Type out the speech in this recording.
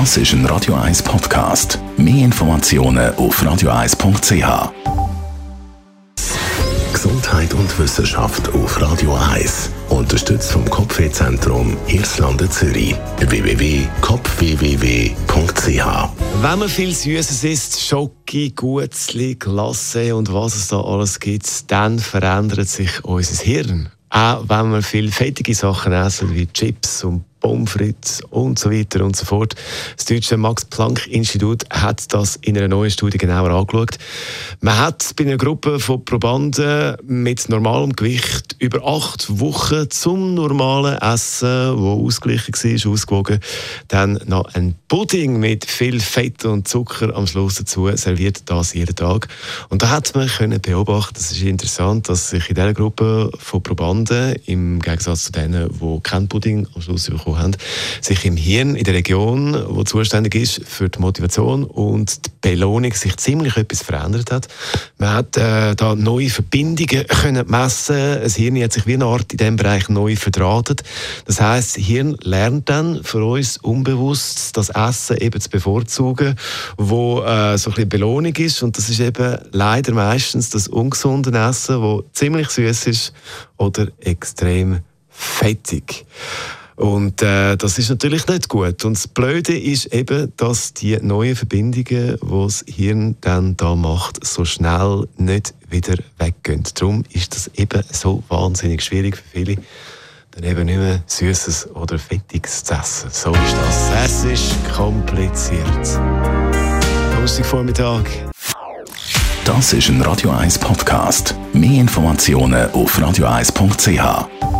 Das ist ein Radio 1 Podcast. Mehr Informationen auf radio1.ch. Gesundheit und Wissenschaft auf Radio 1. Unterstützt vom Kopfwehzentrum Irlande Zürich. www.kopfwww.ch Wenn man viel Süßes isst, Schoki, Gutzli, Glasse und was es da alles gibt, dann verändert sich unser Hirn. Auch wenn wir viel fettige Sachen essen, wie Chips und Pommes und so weiter und so fort. Das deutsche Max-Planck-Institut hat das in einer neuen Studie genauer angeschaut. Man hat bei einer Gruppe von Probanden mit normalem Gewicht über acht Wochen zum normalen Essen, wo ausgeglichen war, ausgewogen, dann noch ein Pudding mit viel Fett und Zucker am Schluss dazu serviert, das jeden Tag. Und da hat man können beobachten, das ist interessant, dass sich in dieser Gruppe von Probanden, im Gegensatz zu denen, die kein Pudding am Schluss bekommen bekommen haben, sich im Hirn in der Region, wo zuständig ist für die Motivation und die Belohnung, sich ziemlich etwas verändert hat. Man hat äh, da neue Verbindungen können messen. Das Hirn hat sich wie eine Art in diesem Bereich neu verdrahtet. Das heißt, das Hirn lernt dann für uns unbewusst das Essen eben zu bevorzugen, wo äh, so ein bisschen Belohnung ist und das ist eben leider meistens das ungesunde Essen, wo ziemlich süß ist oder extrem fettig. Und äh, das ist natürlich nicht gut. Und das Blöde ist eben, dass die neuen Verbindungen, die das Hirn dann da macht, so schnell nicht wieder weggehen. Darum ist das eben so wahnsinnig schwierig für viele, dann eben nicht mehr Süßes oder Fettiges zu essen. So ist das. Es ist kompliziert. Vormittag. Das ist ein Radio 1 Podcast. Mehr Informationen auf radio1.ch.